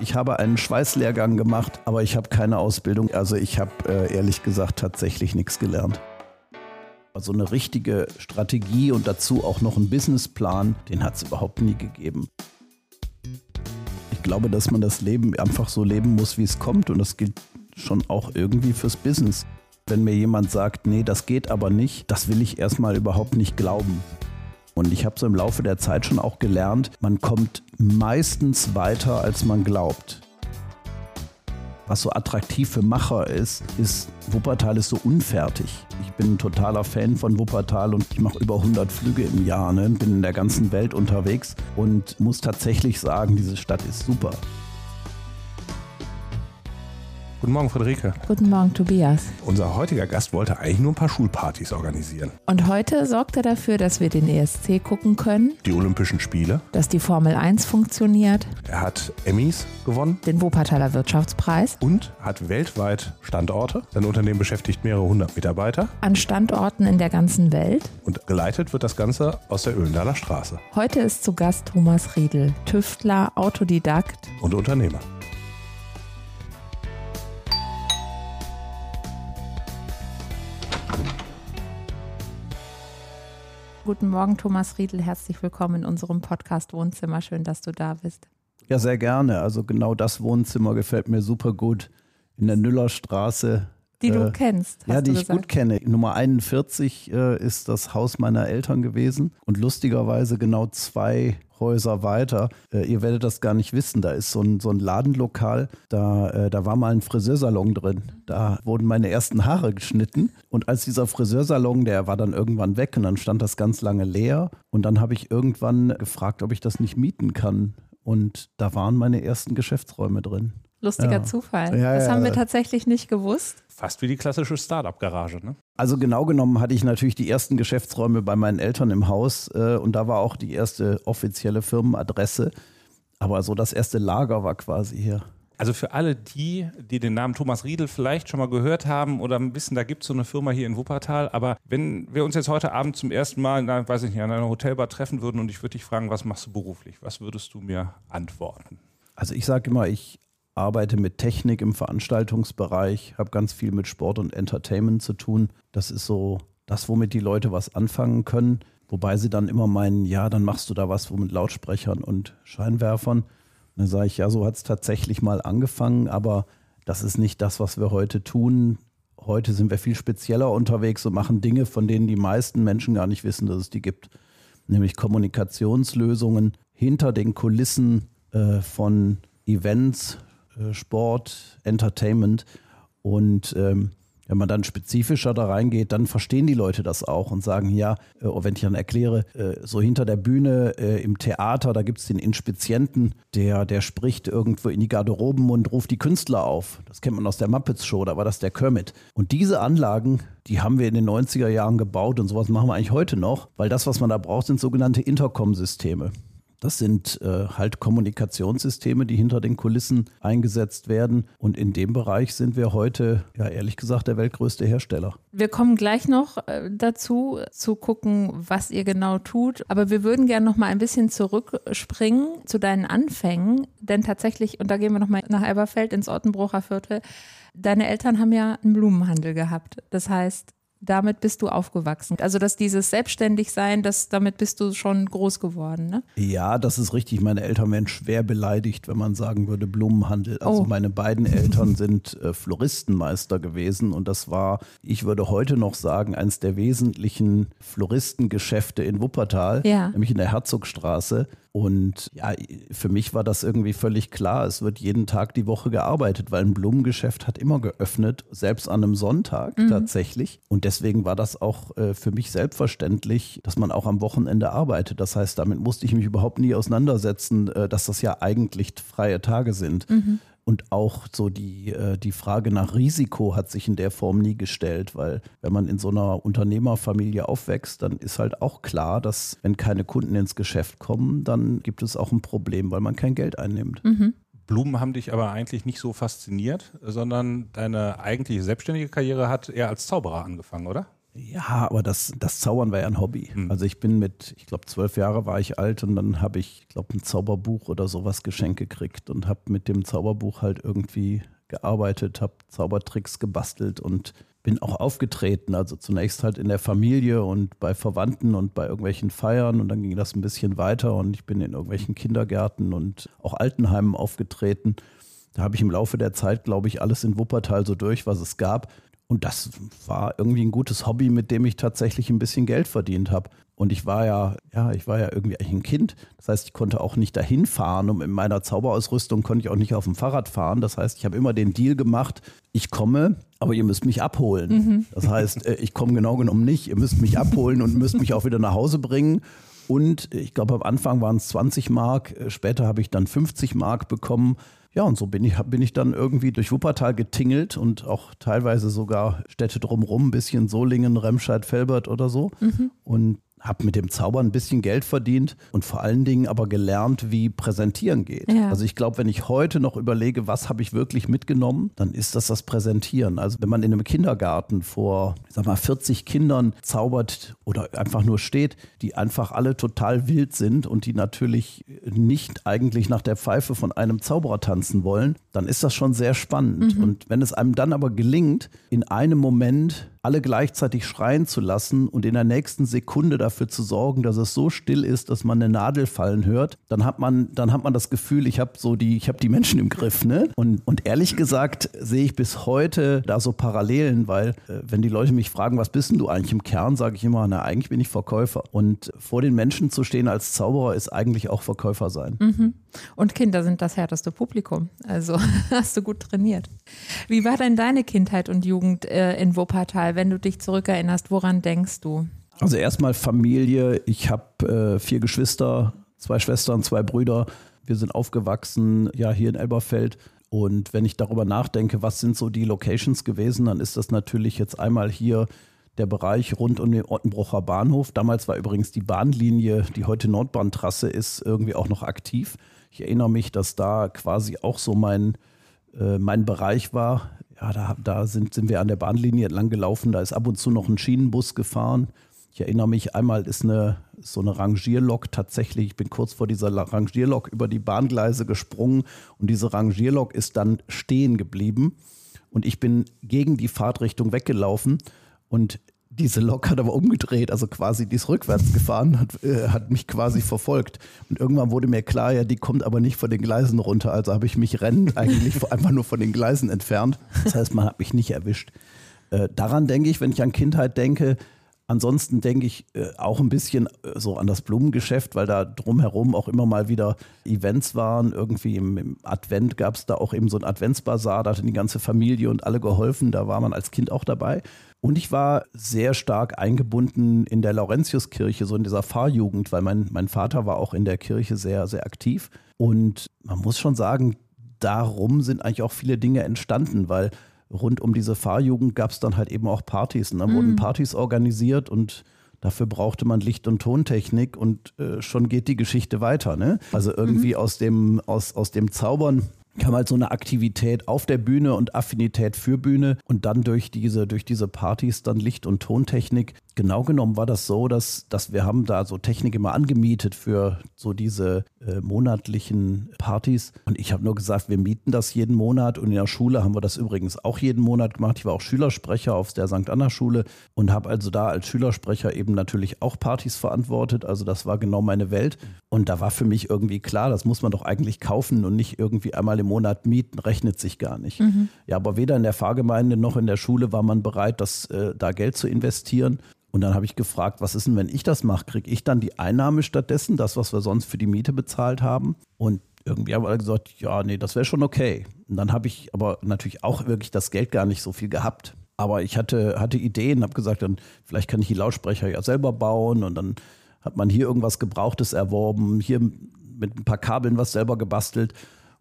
Ich habe einen Schweißlehrgang gemacht, aber ich habe keine Ausbildung. Also ich habe äh, ehrlich gesagt tatsächlich nichts gelernt. Also eine richtige Strategie und dazu auch noch einen Businessplan, den hat es überhaupt nie gegeben. Ich glaube, dass man das Leben einfach so leben muss, wie es kommt und das gilt schon auch irgendwie fürs Business. Wenn mir jemand sagt, nee, das geht aber nicht, das will ich erstmal überhaupt nicht glauben. Und ich habe so im Laufe der Zeit schon auch gelernt, man kommt meistens weiter, als man glaubt. Was so attraktiv für Macher ist, ist, Wuppertal ist so unfertig. Ich bin ein totaler Fan von Wuppertal und ich mache über 100 Flüge im Jahr, ne? bin in der ganzen Welt unterwegs und muss tatsächlich sagen, diese Stadt ist super. Guten Morgen, Friederike. Guten Morgen, Tobias. Unser heutiger Gast wollte eigentlich nur ein paar Schulpartys organisieren. Und heute sorgt er dafür, dass wir den ESC gucken können, Die Olympischen Spiele. dass die Formel 1 funktioniert, Er hat Emmys gewonnen den Wuppertaler Wirtschaftspreis und hat weltweit Standorte. Sein Unternehmen beschäftigt mehrere hundert Mitarbeiter an Standorten in der ganzen Welt. und geleitet wird das Ganze aus der Öhlendaler Straße Heute ist zu Gast Thomas Riedel, Tüftler, Autodidakt. und Unternehmer. Guten Morgen, Thomas Riedel. Herzlich willkommen in unserem Podcast Wohnzimmer. Schön, dass du da bist. Ja, sehr gerne. Also genau das Wohnzimmer gefällt mir super gut. In der Nüllerstraße. Die du Äh, kennst. Ja, die ich gesagt. gut kenne. Nummer 41 äh, ist das Haus meiner Eltern gewesen und lustigerweise genau zwei Häuser weiter. Äh, ihr werdet das gar nicht wissen. Da ist so ein, so ein Ladenlokal, da, äh, da war mal ein Friseursalon drin. Da wurden meine ersten Haare geschnitten und als dieser Friseursalon, der war dann irgendwann weg und dann stand das ganz lange leer und dann habe ich irgendwann gefragt, ob ich das nicht mieten kann und da waren meine ersten Geschäftsräume drin. Lustiger Ja. Zufall. Ja, das ja, haben wir tatsächlich nicht gewusst. Fast wie die klassische Start-up-Garage, ne? Also genau genommen hatte ich natürlich die ersten Geschäftsräume bei meinen Eltern im Haus äh, und da war auch die erste offizielle Firmenadresse. Aber so das erste Lager war quasi hier. Also für alle die, die den Namen Thomas Riedel vielleicht schon mal gehört haben oder wissen, da gibt es so eine Firma hier in Wuppertal. Aber wenn wir uns jetzt heute Abend zum ersten Mal, na, weiß ich nicht, an einer Hotelbar treffen würden und ich würde dich fragen, was machst du beruflich? Was würdest du mir antworten? Also ich sage immer, ich arbeite mit Technik im Veranstaltungsbereich, habe ganz viel mit Sport und Entertainment zu tun. Das ist so das, womit die Leute was anfangen können. Wobei sie dann immer meinen, ja, dann machst du da was mit Lautsprechern und Scheinwerfern. Und dann sage ich, ja, so hat es tatsächlich mal angefangen, aber das ist nicht das, was wir heute tun. Heute sind wir viel spezieller unterwegs und machen Dinge, von denen die meisten Menschen gar nicht wissen, dass es die gibt. Nämlich Kommunikationslösungen hinter den Kulissen äh, von Events, Sport, Entertainment. Und ähm, wenn man dann spezifischer da reingeht, dann verstehen die Leute das auch und sagen, ja, äh, wenn ich dann erkläre, äh, so hinter der Bühne äh, im Theater, da gibt es den Inspizienten, der, der spricht irgendwo in die Garderoben und ruft die Künstler auf. Das kennt man aus der Muppets Show, da war das der Kermit. Und diese Anlagen, die haben wir in den 90er Jahren gebaut und sowas machen wir eigentlich heute noch, weil das, was man da braucht, sind sogenannte Intercom-Systeme. Das sind äh, halt Kommunikationssysteme, die hinter den Kulissen eingesetzt werden. Und in dem Bereich sind wir heute, ja ehrlich gesagt, der weltgrößte Hersteller. Wir kommen gleich noch äh, dazu, zu gucken, was ihr genau tut. Aber wir würden gerne noch mal ein bisschen zurückspringen zu deinen Anfängen. Denn tatsächlich, und da gehen wir noch mal nach Elberfeld ins Ottenbrucher Viertel, deine Eltern haben ja einen Blumenhandel gehabt. Das heißt, damit bist du aufgewachsen. Also, dass dieses Selbstständigsein, das, damit bist du schon groß geworden, ne? Ja, das ist richtig. Meine Eltern wären schwer beleidigt, wenn man sagen würde Blumenhandel. Also Oh. meine beiden Eltern sind äh, Floristenmeister gewesen und das war, ich würde heute noch sagen, eines der wesentlichen Floristengeschäfte in Wuppertal, Ja. nämlich in der Herzogstraße. Und ja, für mich war das irgendwie völlig klar. Es wird jeden Tag die Woche gearbeitet, weil ein Blumengeschäft hat immer geöffnet, selbst an einem Sonntag tatsächlich. Und deswegen war das auch äh, für mich selbstverständlich, dass man auch am Wochenende arbeitet. Das heißt, damit musste ich mich überhaupt nie auseinandersetzen, äh, dass das ja eigentlich freie Tage sind. Und auch so die, äh, die Frage nach Risiko hat sich in der Form nie gestellt, weil wenn man in so einer Unternehmerfamilie aufwächst, dann ist halt auch klar, dass wenn keine Kunden ins Geschäft kommen, dann gibt es auch ein Problem, weil man kein Geld einnimmt. Blumen haben dich aber eigentlich nicht so fasziniert, sondern deine eigentliche selbstständige Karriere hat eher als Zauberer angefangen, oder? Ja, aber das, das Zaubern war ja ein Hobby. Mhm. Also ich bin mit, ich glaube, zwölf Jahre war ich alt und dann habe ich, ich glaube, ein Zauberbuch oder sowas geschenkt gekriegt und habe mit dem Zauberbuch halt irgendwie gearbeitet, habe Zaubertricks gebastelt und bin auch aufgetreten. Also zunächst halt in der Familie und bei Verwandten und bei irgendwelchen Feiern und dann ging das ein bisschen weiter und ich bin in irgendwelchen Kindergärten und auch Altenheimen aufgetreten. Da habe ich im Laufe der Zeit, glaube ich, alles in Wuppertal so durch, was es gab. Und das war irgendwie ein gutes Hobby, mit dem ich tatsächlich ein bisschen Geld verdient habe. Und ich war ja, ja, ich war ja irgendwie ein Kind. Das heißt, ich konnte auch nicht dahin fahren. Und in meiner Zauberausrüstung konnte ich auch nicht auf dem Fahrrad fahren. Das heißt, ich habe immer den Deal gemacht, ich komme, aber ihr müsst mich abholen. Mhm. Das heißt, äh, ich komme genau genommen nicht. Ihr müsst mich abholen und müsst mich auch wieder nach Hause bringen. Und ich glaube, am Anfang waren es 20 Mark. Äh, später habe ich dann 50 Mark bekommen ja, und so bin ich, bin ich dann irgendwie durch Wuppertal getingelt und auch teilweise sogar Städte drumherum, ein bisschen Solingen, Remscheid, Felbert oder so. Mhm. Und habe mit dem Zaubern ein bisschen Geld verdient und vor allen Dingen aber gelernt, wie Präsentieren geht. Ja. Also ich glaube, wenn ich heute noch überlege, was habe ich wirklich mitgenommen, dann ist das das Präsentieren. Also wenn man in einem Kindergarten vor, ich sag mal, 40 Kindern zaubert oder einfach nur steht, die einfach alle total wild sind und die natürlich nicht eigentlich nach der Pfeife von einem Zauberer tanzen wollen, dann ist das schon sehr spannend. Mhm. Und wenn es einem dann aber gelingt, in einem Moment alle gleichzeitig schreien zu lassen und in der nächsten Sekunde dafür zu sorgen, dass es so still ist, dass man eine Nadel fallen hört, dann hat man, dann hat man das Gefühl, ich habe so die, ich habe die Menschen im Griff, ne? Und, und ehrlich gesagt sehe ich bis heute da so Parallelen, weil äh, wenn die Leute mich fragen, was bist denn du eigentlich im Kern, sage ich immer, na eigentlich bin ich Verkäufer. Und vor den Menschen zu stehen als Zauberer ist eigentlich auch Verkäufer sein. Mhm. Und Kinder sind das härteste Publikum. Also hast du gut trainiert. Wie war denn deine Kindheit und Jugend äh, in Wuppertal? Wenn du dich zurückerinnerst, woran denkst du? Also erstmal Familie. Ich habe äh, vier Geschwister, zwei Schwestern, zwei Brüder. Wir sind aufgewachsen, ja, hier in Elberfeld. Und wenn ich darüber nachdenke, was sind so die Locations gewesen, dann ist das natürlich jetzt einmal hier der Bereich rund um den Ottenbrucher Bahnhof. Damals war übrigens die Bahnlinie, die heute Nordbahntrasse ist, irgendwie auch noch aktiv. Ich erinnere mich, dass da quasi auch so mein, äh, mein Bereich war. Ja, da, da sind, sind wir an der Bahnlinie entlang gelaufen. Da ist ab und zu noch ein Schienenbus gefahren. Ich erinnere mich, einmal ist eine, so eine Rangierlok tatsächlich, ich bin kurz vor dieser Rangierlok über die Bahngleise gesprungen und diese Rangierlok ist dann stehen geblieben und ich bin gegen die Fahrtrichtung weggelaufen und diese Lok hat aber umgedreht, also quasi die ist rückwärts gefahren, hat, äh, hat mich quasi verfolgt. Und irgendwann wurde mir klar, ja, die kommt aber nicht von den Gleisen runter. Also habe ich mich rennend eigentlich einfach nur von den Gleisen entfernt. Das heißt, man hat mich nicht erwischt. Äh, daran denke ich, wenn ich an Kindheit denke, Ansonsten denke ich äh, auch ein bisschen äh, so an das Blumengeschäft, weil da drumherum auch immer mal wieder Events waren. Irgendwie im, Advent gab es da auch eben so ein Adventsbasar, da hat die ganze Familie und alle geholfen. Da war man als Kind auch dabei. Und ich war sehr stark eingebunden in der Laurentiuskirche, so in dieser Pfarrjugend, weil mein, mein Vater war auch in der Kirche sehr, sehr aktiv. Und man muss schon sagen, darum sind eigentlich auch viele Dinge entstanden, weil rund um diese Fahrjugend gab es dann halt eben auch Partys. Und dann mhm. wurden Partys organisiert und dafür brauchte man Licht- und Tontechnik und äh, schon geht die Geschichte weiter. Ne? Also irgendwie mhm. aus, dem, aus, aus dem Zaubern kam halt so eine Aktivität auf der Bühne und Affinität für Bühne und dann durch diese, durch diese Partys dann Licht- und Tontechnik genau genommen war das so, dass, dass wir haben da so Technik immer angemietet für so diese äh, monatlichen Partys. Und ich habe nur gesagt, wir mieten das jeden Monat. Und in der Schule haben wir das übrigens auch jeden Monat gemacht. Ich war auch Schülersprecher auf der St. Anna Schule und habe also da als Schülersprecher eben natürlich auch Partys verantwortet. Also das war genau meine Welt. Und da war für mich irgendwie klar, das muss man doch eigentlich kaufen und nicht irgendwie einmal im Monat mieten, rechnet sich gar nicht. Mhm. Ja, aber weder in der Fahrgemeinde noch in der Schule war man bereit, das, äh, da Geld zu investieren. Und dann habe ich gefragt, was ist denn, wenn ich das mache? Kriege ich dann die Einnahme stattdessen, das, was wir sonst für die Miete bezahlt haben? Und irgendwie haben alle gesagt, ja, nee, das wäre schon okay. Und dann habe ich aber natürlich auch wirklich das Geld gar nicht so viel gehabt. Aber ich hatte, hatte Ideen, habe gesagt, dann vielleicht kann ich die Lautsprecher ja selber bauen und dann hat man hier irgendwas Gebrauchtes erworben, hier mit ein paar Kabeln was selber gebastelt.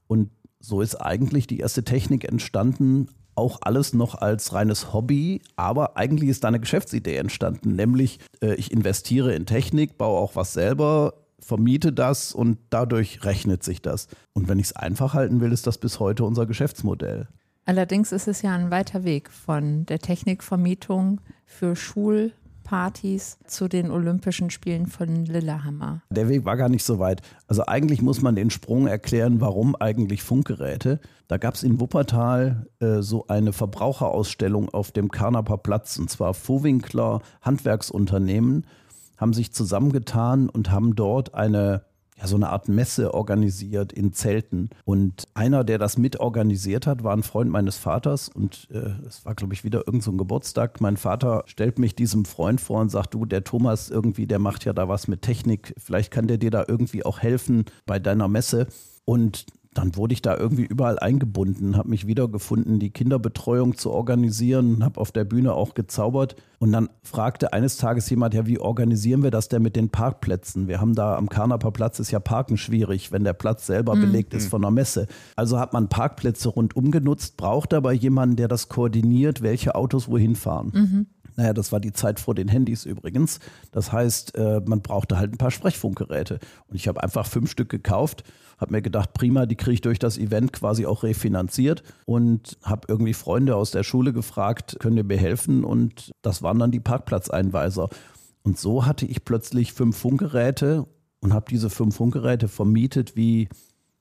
Und so ist eigentlich die erste Technik entstanden, auch alles noch als reines Hobby, aber eigentlich ist da eine Geschäftsidee entstanden, nämlich äh, ich investiere in Technik, baue auch was selber, vermiete das und dadurch rechnet sich das. Und wenn ich es einfach halten will, ist das bis heute unser Geschäftsmodell. Allerdings ist es ja ein weiter Weg von der Technikvermietung für Schulpartys zu den Olympischen Spielen von Lillehammer. Der Weg war gar nicht so weit. Also eigentlich muss man den Sprung erklären, warum eigentlich Funkgeräte. Da gab es in Wuppertal äh, so eine Verbraucherausstellung auf dem Karnaper Platz und zwar Vohwinkler Handwerksunternehmen haben sich zusammengetan und haben dort eine ja, so eine Art Messe organisiert in Zelten. Und einer, der das mitorganisiert hat, war ein Freund meines Vaters. Und äh, es war, glaube ich, wieder irgendein so Geburtstag. Mein Vater stellt mich diesem Freund vor und sagt, du, der Thomas irgendwie, der macht ja da was mit Technik. Vielleicht kann der dir da irgendwie auch helfen bei deiner Messe. Und dann wurde ich da irgendwie überall eingebunden, habe mich wiedergefunden, die Kinderbetreuung zu organisieren, habe auf der Bühne auch gezaubert. Und dann fragte eines Tages jemand, ja, wie organisieren wir das denn mit den Parkplätzen? Wir haben da am Karnaper Platz ist ja Parken schwierig, wenn der Platz selber mhm. belegt ist von der Messe. Also hat man Parkplätze rundum genutzt, braucht aber jemanden, der das koordiniert, welche Autos wohin fahren. Mhm. Naja, das war die Zeit vor den Handys übrigens. Das heißt, äh, man brauchte halt ein paar Sprechfunkgeräte. Und ich habe einfach fünf Stück gekauft habe mir gedacht, prima, die kriege ich durch das Event quasi auch refinanziert und habe irgendwie Freunde aus der Schule gefragt, könnt ihr mir helfen? Und das waren dann die Parkplatzeinweiser. Und so hatte ich plötzlich fünf Funkgeräte und habe diese fünf Funkgeräte vermietet wie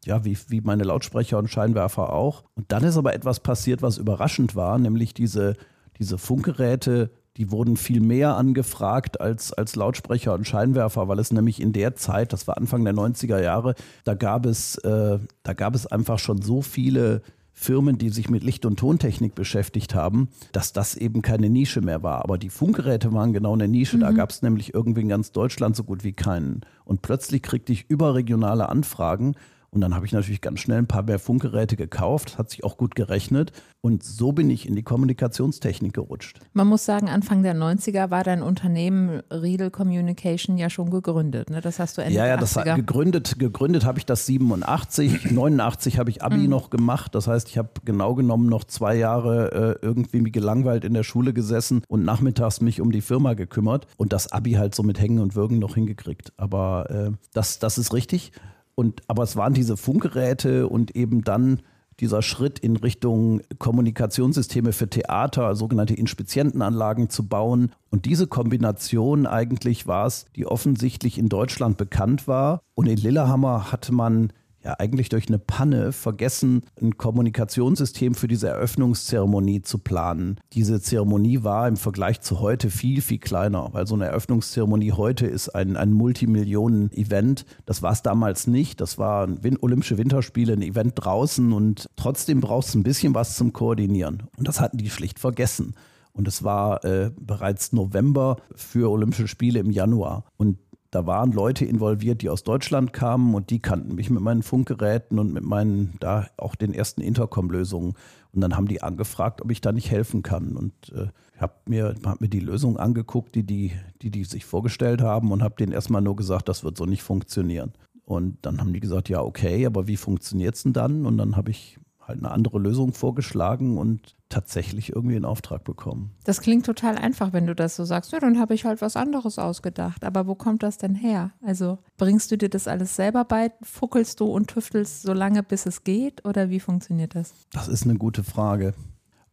ja, wie, wie meine Lautsprecher und Scheinwerfer auch. Und dann ist aber etwas passiert, was überraschend war, nämlich diese, diese Funkgeräte die wurden viel mehr angefragt als, als Lautsprecher und Scheinwerfer, weil es nämlich in der Zeit, das war Anfang der 90er Jahre, da gab es, äh, da gab es einfach schon so viele Firmen, die sich mit Licht- und Tontechnik beschäftigt haben, dass das eben keine Nische mehr war. Aber die Funkgeräte waren genau eine Nische. Mhm. Da gab es nämlich irgendwie in ganz Deutschland so gut wie keinen. Und plötzlich kriegte ich überregionale Anfragen und dann habe ich natürlich ganz schnell ein paar mehr Funkgeräte gekauft, hat sich auch gut gerechnet. Und so bin ich in die Kommunikationstechnik gerutscht. Man muss sagen, Anfang der 90er war dein Unternehmen Riedel Communication ja schon gegründet. Ne? Das hast du Ende Ja, ja, das 80er. gegründet, gegründet habe ich das 87. 89 habe ich Abi mhm. noch gemacht. Das heißt, ich habe genau genommen noch zwei Jahre äh, irgendwie gelangweilt in der Schule gesessen und nachmittags mich um die Firma gekümmert und das Abi halt so mit Hängen und Würgen noch hingekriegt. Aber äh, das, das ist richtig. Und, aber es waren diese Funkgeräte und eben dann dieser Schritt in Richtung Kommunikationssysteme für Theater, sogenannte Inspizientenanlagen zu bauen. Und diese Kombination eigentlich war es, die offensichtlich in Deutschland bekannt war. Und in Lillehammer hatte man ja eigentlich durch eine Panne vergessen, ein Kommunikationssystem für diese Eröffnungszeremonie zu planen. Diese Zeremonie war im Vergleich zu heute viel, viel kleiner, weil so eine Eröffnungszeremonie heute ist ein, ein Multimillionen-Event. Das war es damals nicht. Das waren Olympische Winterspiele, ein Event draußen und trotzdem brauchst du ein bisschen was zum Koordinieren. Und das hatten die schlicht vergessen. Und es war äh, bereits November für Olympische Spiele im Januar. Und da waren Leute involviert, die aus Deutschland kamen und die kannten mich mit meinen Funkgeräten und mit meinen, da auch den ersten Intercom-Lösungen. Und dann haben die angefragt, ob ich da nicht helfen kann. Und äh, habe mir, hab mir die Lösung angeguckt, die die, die, die sich vorgestellt haben und habe denen erstmal nur gesagt, das wird so nicht funktionieren. Und dann haben die gesagt, ja, okay, aber wie funktioniert es denn dann? Und dann habe ich halt eine andere Lösung vorgeschlagen und tatsächlich irgendwie einen Auftrag bekommen. Das klingt total einfach, wenn du das so sagst. Ja, dann habe ich halt was anderes ausgedacht. Aber wo kommt das denn her? Also bringst du dir das alles selber bei? Fuckelst du und tüftelst so lange, bis es geht? Oder wie funktioniert das? Das ist eine gute Frage.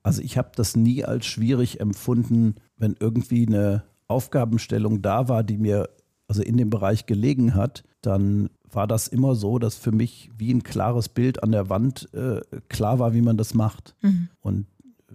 Also ich habe das nie als schwierig empfunden, wenn irgendwie eine Aufgabenstellung da war, die mir also in dem Bereich gelegen hat, dann war das immer so, dass für mich wie ein klares Bild an der Wand äh, klar war, wie man das macht. Mhm. Und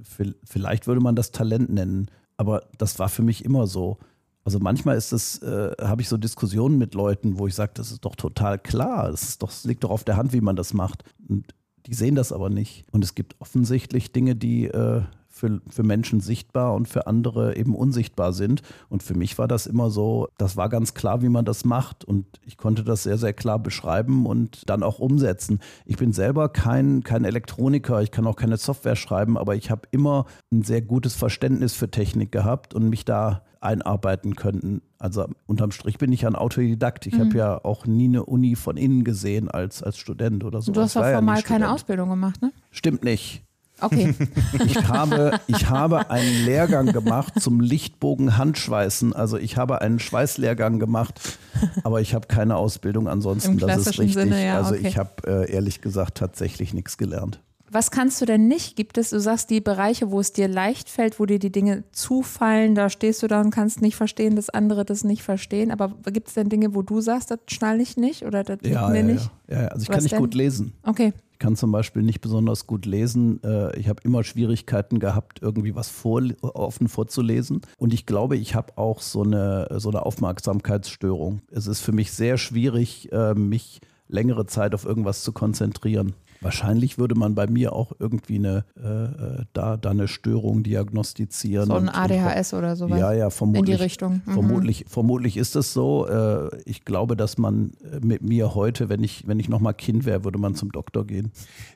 vielleicht würde man das Talent nennen, aber das war für mich immer so. Also manchmal ist es, äh, habe ich so Diskussionen mit Leuten, wo ich sage, das ist doch total klar, es doch, liegt doch auf der Hand, wie man das macht. Und die sehen das aber nicht. Und es gibt offensichtlich Dinge, die äh, für, für Menschen sichtbar und für andere eben unsichtbar sind. Und für mich war das immer so, das war ganz klar, wie man das macht. Und ich konnte das sehr, sehr klar beschreiben und dann auch umsetzen. Ich bin selber kein, kein Elektroniker, ich kann auch keine Software schreiben, aber ich habe immer ein sehr gutes Verständnis für Technik gehabt und mich da einarbeiten können. Also unterm Strich bin ich ein Autodidakt. Ich mhm. habe ja auch nie eine Uni von innen gesehen als, als Student oder so. Du hast auch formal ja keine Ausbildung gemacht, ne? Stimmt nicht. Okay. Ich habe, ich habe einen Lehrgang gemacht zum Lichtbogen Handschweißen. Also ich habe einen Schweißlehrgang gemacht, aber ich habe keine Ausbildung ansonsten. Im das ist richtig. Sinne, ja, also okay. ich habe äh, ehrlich gesagt tatsächlich nichts gelernt. Was kannst du denn nicht? Gibt es, du sagst, die Bereiche, wo es dir leicht fällt, wo dir die Dinge zufallen, da stehst du da und kannst nicht verstehen, dass andere das nicht verstehen. Aber gibt es denn Dinge, wo du sagst, das schnalle ich nicht oder das ja, mir ja, nicht? Ja, ja. also ich Was kann nicht denn? gut lesen. Okay. Ich kann zum Beispiel nicht besonders gut lesen. Äh, Ich habe immer Schwierigkeiten gehabt, irgendwie was vor, offen vorzulesen. Und ich glaube, ich habe auch so eine, so eine Aufmerksamkeitsstörung. Es ist für mich sehr schwierig, äh, mich längere Zeit auf irgendwas zu konzentrieren. Wahrscheinlich würde man bei mir auch irgendwie eine, äh, äh, da, da eine Störung diagnostizieren. So ein und- und- ADHS oder sowas. Ja, ja, vermutlich. In die Richtung. Mhm. Vermutlich, vermutlich ist es so. Äh, Ich glaube, dass man äh, mit mir heute, wenn ich, wenn ich nochmal Kind wäre, würde man zum Doktor gehen.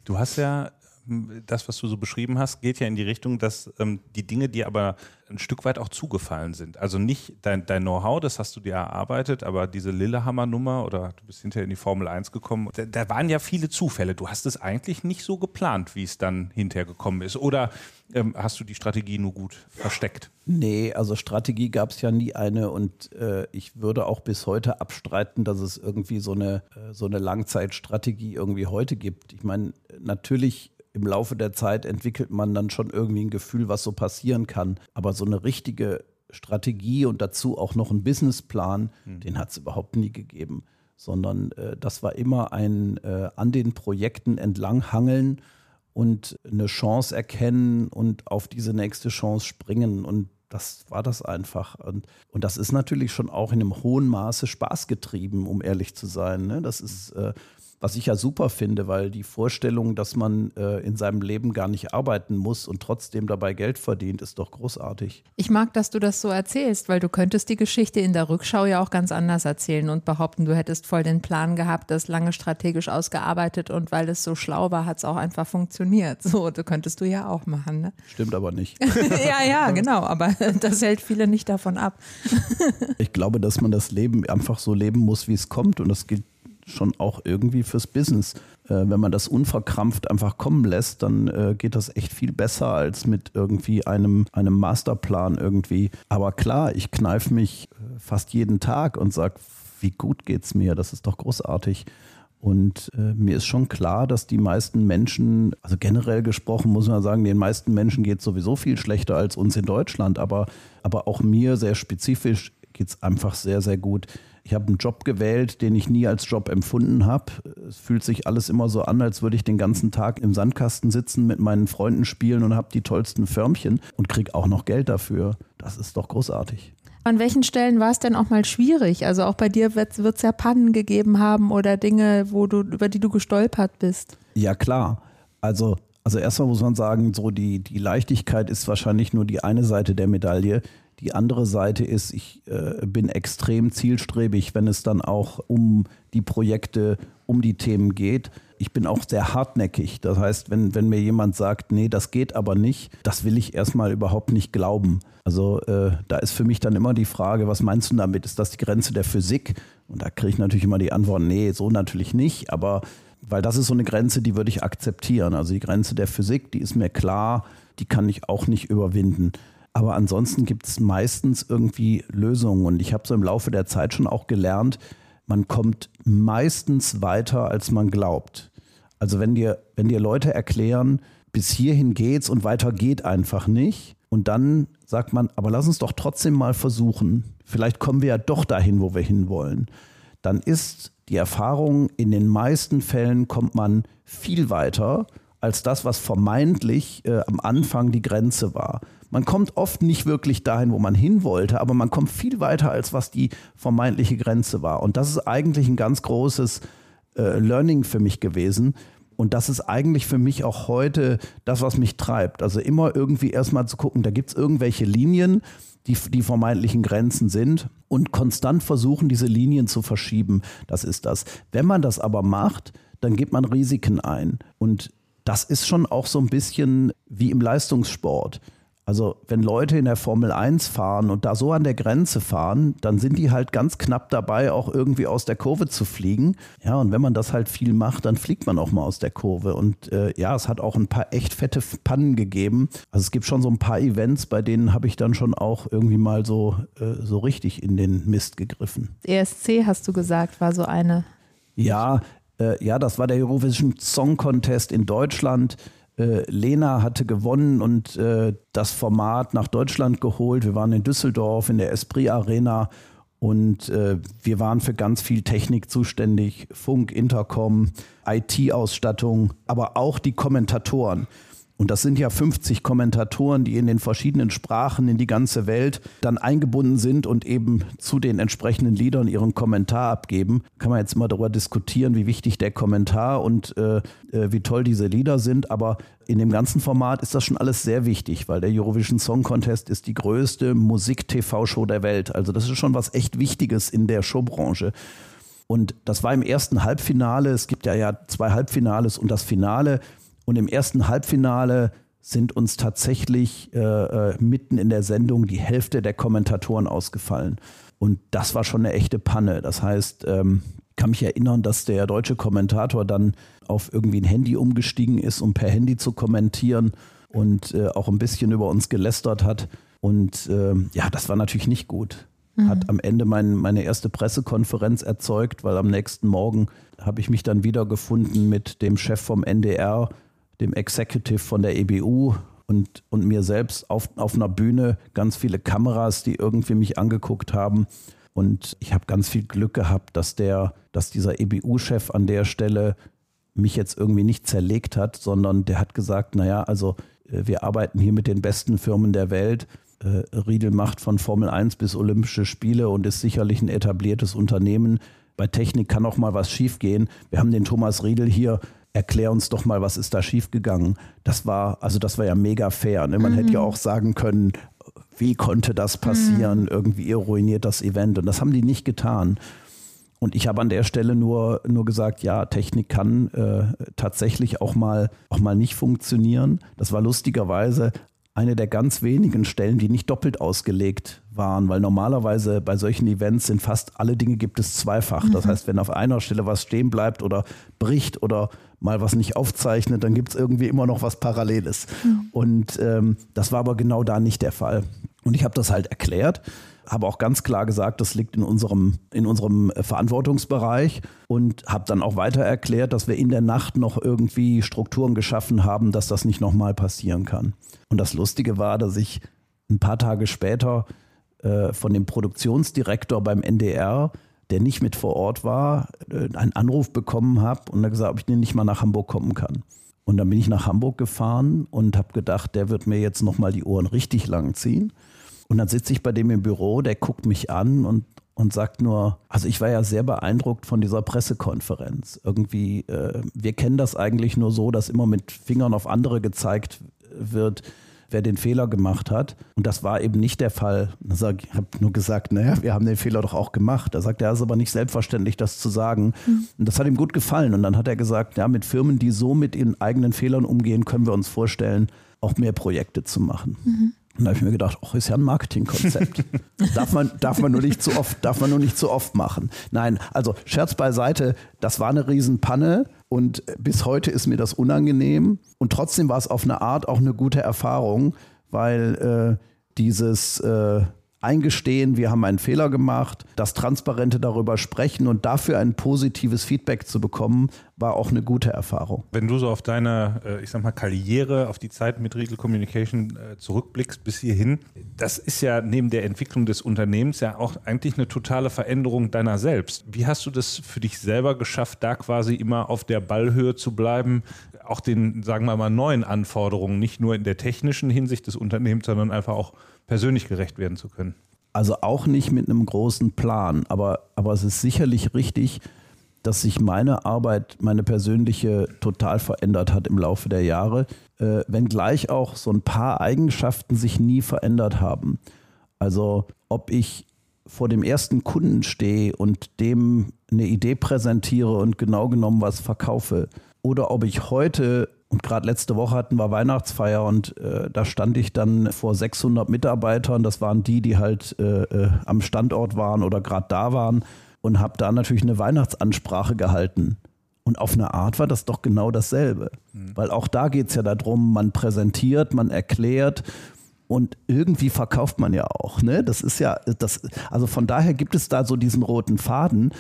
Du hast ja, das, was du so beschrieben hast, geht ja in die Richtung, dass ähm, die Dinge dir aber ein Stück weit auch zugefallen sind. Also nicht dein, dein Know-how, das hast du dir erarbeitet, aber diese Lillehammer-Nummer oder du bist hinterher in die Formel 1 gekommen, da, da waren ja viele Zufälle. Du hast es eigentlich nicht so geplant, wie es dann hinterher gekommen ist. Oder ähm, hast du die Strategie nur gut versteckt? Nee, also Strategie gab es ja nie eine und äh, ich würde auch bis heute abstreiten, dass es irgendwie so eine, äh, so eine Langzeitstrategie irgendwie heute gibt. Ich meine, natürlich im Laufe der Zeit entwickelt man dann schon irgendwie ein Gefühl, was so passieren kann. Aber so eine richtige Strategie und dazu auch noch ein Businessplan, den hat es überhaupt nie gegeben. Sondern äh, das war immer ein äh, an den Projekten entlanghangeln und eine Chance erkennen und auf diese nächste Chance springen. Und das war das einfach. Und, und das ist natürlich schon auch in einem hohen Maße Spaß getrieben, um ehrlich zu sein. Ne? Das ist, äh, was ich ja super finde, weil die Vorstellung, dass man äh, in seinem Leben gar nicht arbeiten muss und trotzdem dabei Geld verdient, ist doch großartig. Ich mag, dass du das so erzählst, weil du könntest die Geschichte in der Rückschau ja auch ganz anders erzählen und behaupten, du hättest voll den Plan gehabt, das lange strategisch ausgearbeitet und weil es so schlau war, hat es auch einfach funktioniert. So, du könntest du ja auch machen. Ne? Stimmt aber nicht. ja, ja, genau, aber das hält viele nicht davon ab. Ich glaube, dass man das Leben einfach so leben muss, wie es kommt. Und das gilt schon auch irgendwie fürs Business. Äh, wenn man das unverkrampft einfach kommen lässt, dann äh, geht das echt viel besser als mit irgendwie einem, einem Masterplan irgendwie. Aber klar, ich kneife mich äh, fast jeden Tag und sage, wie gut geht's mir? Das ist doch großartig. Und äh, mir ist schon klar, dass die meisten Menschen, also generell gesprochen muss man sagen, den meisten Menschen geht es sowieso viel schlechter als uns in Deutschland, aber, aber auch mir sehr spezifisch geht es einfach sehr, sehr gut. Ich habe einen Job gewählt, den ich nie als Job empfunden habe. Es fühlt sich alles immer so an, als würde ich den ganzen Tag im Sandkasten sitzen, mit meinen Freunden spielen und habe die tollsten Förmchen und kriege auch noch Geld dafür. Das ist doch großartig. An welchen Stellen war es denn auch mal schwierig? Also auch bei dir wird es ja Pannen gegeben haben oder Dinge, wo du, über die du gestolpert bist. Ja, klar. Also, also erstmal muss man sagen, so die, die Leichtigkeit ist wahrscheinlich nur die eine Seite der Medaille. Die andere Seite ist, ich äh, bin extrem zielstrebig, wenn es dann auch um die Projekte, um die Themen geht. Ich bin auch sehr hartnäckig. Das heißt, wenn, wenn mir jemand sagt, nee, das geht aber nicht, das will ich erstmal überhaupt nicht glauben. Also äh, da ist für mich dann immer die Frage, was meinst du damit? Ist das die Grenze der Physik? Und da kriege ich natürlich immer die Antwort, nee, so natürlich nicht. Aber weil das ist so eine Grenze, die würde ich akzeptieren. Also die Grenze der Physik, die ist mir klar, die kann ich auch nicht überwinden. Aber ansonsten gibt es meistens irgendwie Lösungen. Und ich habe so im Laufe der Zeit schon auch gelernt, man kommt meistens weiter, als man glaubt. Also wenn dir, wenn dir Leute erklären, bis hierhin geht's und weiter geht einfach nicht. Und dann sagt man, aber lass uns doch trotzdem mal versuchen. Vielleicht kommen wir ja doch dahin, wo wir hinwollen. Dann ist die Erfahrung, in den meisten Fällen kommt man viel weiter als das, was vermeintlich äh, am Anfang die Grenze war. Man kommt oft nicht wirklich dahin, wo man hin wollte, aber man kommt viel weiter, als was die vermeintliche Grenze war. Und das ist eigentlich ein ganz großes äh, Learning für mich gewesen. Und das ist eigentlich für mich auch heute das, was mich treibt. Also immer irgendwie erstmal zu gucken, da gibt es irgendwelche Linien, die die vermeintlichen Grenzen sind und konstant versuchen, diese Linien zu verschieben. Das ist das. Wenn man das aber macht, dann gibt man Risiken ein. Und das ist schon auch so ein bisschen wie im Leistungssport. Also wenn Leute in der Formel 1 fahren und da so an der Grenze fahren, dann sind die halt ganz knapp dabei, auch irgendwie aus der Kurve zu fliegen. Ja, und wenn man das halt viel macht, dann fliegt man auch mal aus der Kurve. Und äh, ja, es hat auch ein paar echt fette Pannen gegeben. Also es gibt schon so ein paar Events, bei denen habe ich dann schon auch irgendwie mal so, äh, so richtig in den Mist gegriffen. ESC, hast du gesagt, war so eine. Ja, äh, ja, das war der Eurovision Song Contest in Deutschland. Äh, Lena hatte gewonnen und äh, das Format nach Deutschland geholt. Wir waren in Düsseldorf in der Esprit Arena und äh, wir waren für ganz viel Technik zuständig, Funk, Intercom, IT-Ausstattung, aber auch die Kommentatoren. Und das sind ja 50 Kommentatoren, die in den verschiedenen Sprachen in die ganze Welt dann eingebunden sind und eben zu den entsprechenden Liedern ihren Kommentar abgeben. Kann man jetzt mal darüber diskutieren, wie wichtig der Kommentar und äh, äh, wie toll diese Lieder sind. Aber in dem ganzen Format ist das schon alles sehr wichtig, weil der Eurovision Song Contest ist die größte Musik-TV-Show der Welt. Also das ist schon was echt Wichtiges in der Showbranche. Und das war im ersten Halbfinale. Es gibt ja, ja zwei Halbfinales und das Finale. Und im ersten Halbfinale sind uns tatsächlich äh, äh, mitten in der Sendung die Hälfte der Kommentatoren ausgefallen. Und das war schon eine echte Panne. Das heißt, ähm, kann mich erinnern, dass der deutsche Kommentator dann auf irgendwie ein Handy umgestiegen ist, um per Handy zu kommentieren und äh, auch ein bisschen über uns gelästert hat. Und äh, ja, das war natürlich nicht gut. Mhm. Hat am Ende mein, meine erste Pressekonferenz erzeugt, weil am nächsten Morgen habe ich mich dann wiedergefunden mit dem Chef vom NDR, dem Executive von der EBU und, und mir selbst auf, auf einer Bühne ganz viele Kameras, die irgendwie mich angeguckt haben. Und ich habe ganz viel Glück gehabt, dass der, dass dieser EBU-Chef an der Stelle mich jetzt irgendwie nicht zerlegt hat, sondern der hat gesagt, naja, also äh, wir arbeiten hier mit den besten Firmen der Welt. Äh, Riedel macht von Formel 1 bis Olympische Spiele und ist sicherlich ein etabliertes Unternehmen. Bei Technik kann auch mal was schiefgehen. Wir haben den Thomas Riedel hier, erklär uns doch mal, was ist da schiefgegangen. Das war, also das war ja mega fair. Ne? Man mhm. hätte ja auch sagen können, wie konnte das passieren? Mhm. Irgendwie ihr ruiniert das Event. Und das haben die nicht getan. Und ich habe an der Stelle nur, nur gesagt, ja, Technik kann äh, tatsächlich auch mal, auch mal nicht funktionieren. Das war lustigerweise eine der ganz wenigen Stellen, die nicht doppelt ausgelegt waren, weil normalerweise bei solchen Events sind fast alle Dinge gibt es zweifach. Das mhm. heißt, wenn auf einer Stelle was stehen bleibt oder bricht oder mal was nicht aufzeichnet, dann gibt es irgendwie immer noch was Paralleles. Mhm. Und ähm, das war aber genau da nicht der Fall. Und ich habe das halt erklärt habe auch ganz klar gesagt, das liegt in unserem, in unserem Verantwortungsbereich und habe dann auch weiter erklärt, dass wir in der Nacht noch irgendwie Strukturen geschaffen haben, dass das nicht nochmal passieren kann. Und das Lustige war, dass ich ein paar Tage später äh, von dem Produktionsdirektor beim NDR, der nicht mit vor Ort war, äh, einen Anruf bekommen habe und er gesagt, ob ich nicht mal nach Hamburg kommen kann. Und dann bin ich nach Hamburg gefahren und habe gedacht, der wird mir jetzt nochmal die Ohren richtig lang ziehen. Und dann sitze ich bei dem im Büro, der guckt mich an und, und sagt nur, also ich war ja sehr beeindruckt von dieser Pressekonferenz. Irgendwie, äh, wir kennen das eigentlich nur so, dass immer mit Fingern auf andere gezeigt wird, wer den Fehler gemacht hat. Und das war eben nicht der Fall. Ich habe nur gesagt, naja, wir haben den Fehler doch auch gemacht. Da sagt er, es ist aber nicht selbstverständlich, das zu sagen. Mhm. Und das hat ihm gut gefallen. Und dann hat er gesagt, ja, mit Firmen, die so mit ihren eigenen Fehlern umgehen, können wir uns vorstellen, auch mehr Projekte zu machen. Mhm. Und da habe ich mir gedacht, ach, ist ja ein Marketingkonzept. darf, man, darf, man nur nicht zu oft, darf man nur nicht zu oft machen. Nein, also Scherz beiseite, das war eine Riesenpanne und bis heute ist mir das unangenehm. Und trotzdem war es auf eine Art auch eine gute Erfahrung, weil äh, dieses äh, eingestehen, wir haben einen Fehler gemacht, das Transparente darüber sprechen und dafür ein positives Feedback zu bekommen, war auch eine gute Erfahrung. Wenn du so auf deine, äh, ich sag mal, Karriere, auf die Zeit mit Retail Communication äh, zurückblickst bis hierhin, das ist ja neben der Entwicklung des Unternehmens ja auch eigentlich eine totale Veränderung deiner selbst. Wie hast du das für dich selber geschafft, da quasi immer auf der Ballhöhe zu bleiben, auch den, sagen wir mal, neuen Anforderungen, nicht nur in der technischen Hinsicht des Unternehmens, sondern einfach auch persönlich gerecht werden zu können? Also auch nicht mit einem großen Plan, aber, aber es ist sicherlich richtig, dass sich meine Arbeit, meine persönliche total verändert hat im Laufe der Jahre, äh, wenngleich auch so ein paar Eigenschaften sich nie verändert haben. Also ob ich vor dem ersten Kunden stehe und dem eine Idee präsentiere und genau genommen was verkaufe, oder ob ich heute und gerade letzte Woche hatten wir Weihnachtsfeier und äh, da stand ich dann vor 600 Mitarbeitern. Das waren die, die halt äh, äh, am Standort waren oder gerade da waren und habe da natürlich eine Weihnachtsansprache gehalten. Und auf eine Art war das doch genau dasselbe. Mhm. Weil auch da geht es ja darum, man präsentiert, man erklärt und irgendwie verkauft man ja auch. Ne? Das ist ja, das, also von daher gibt es da so diesen roten Faden.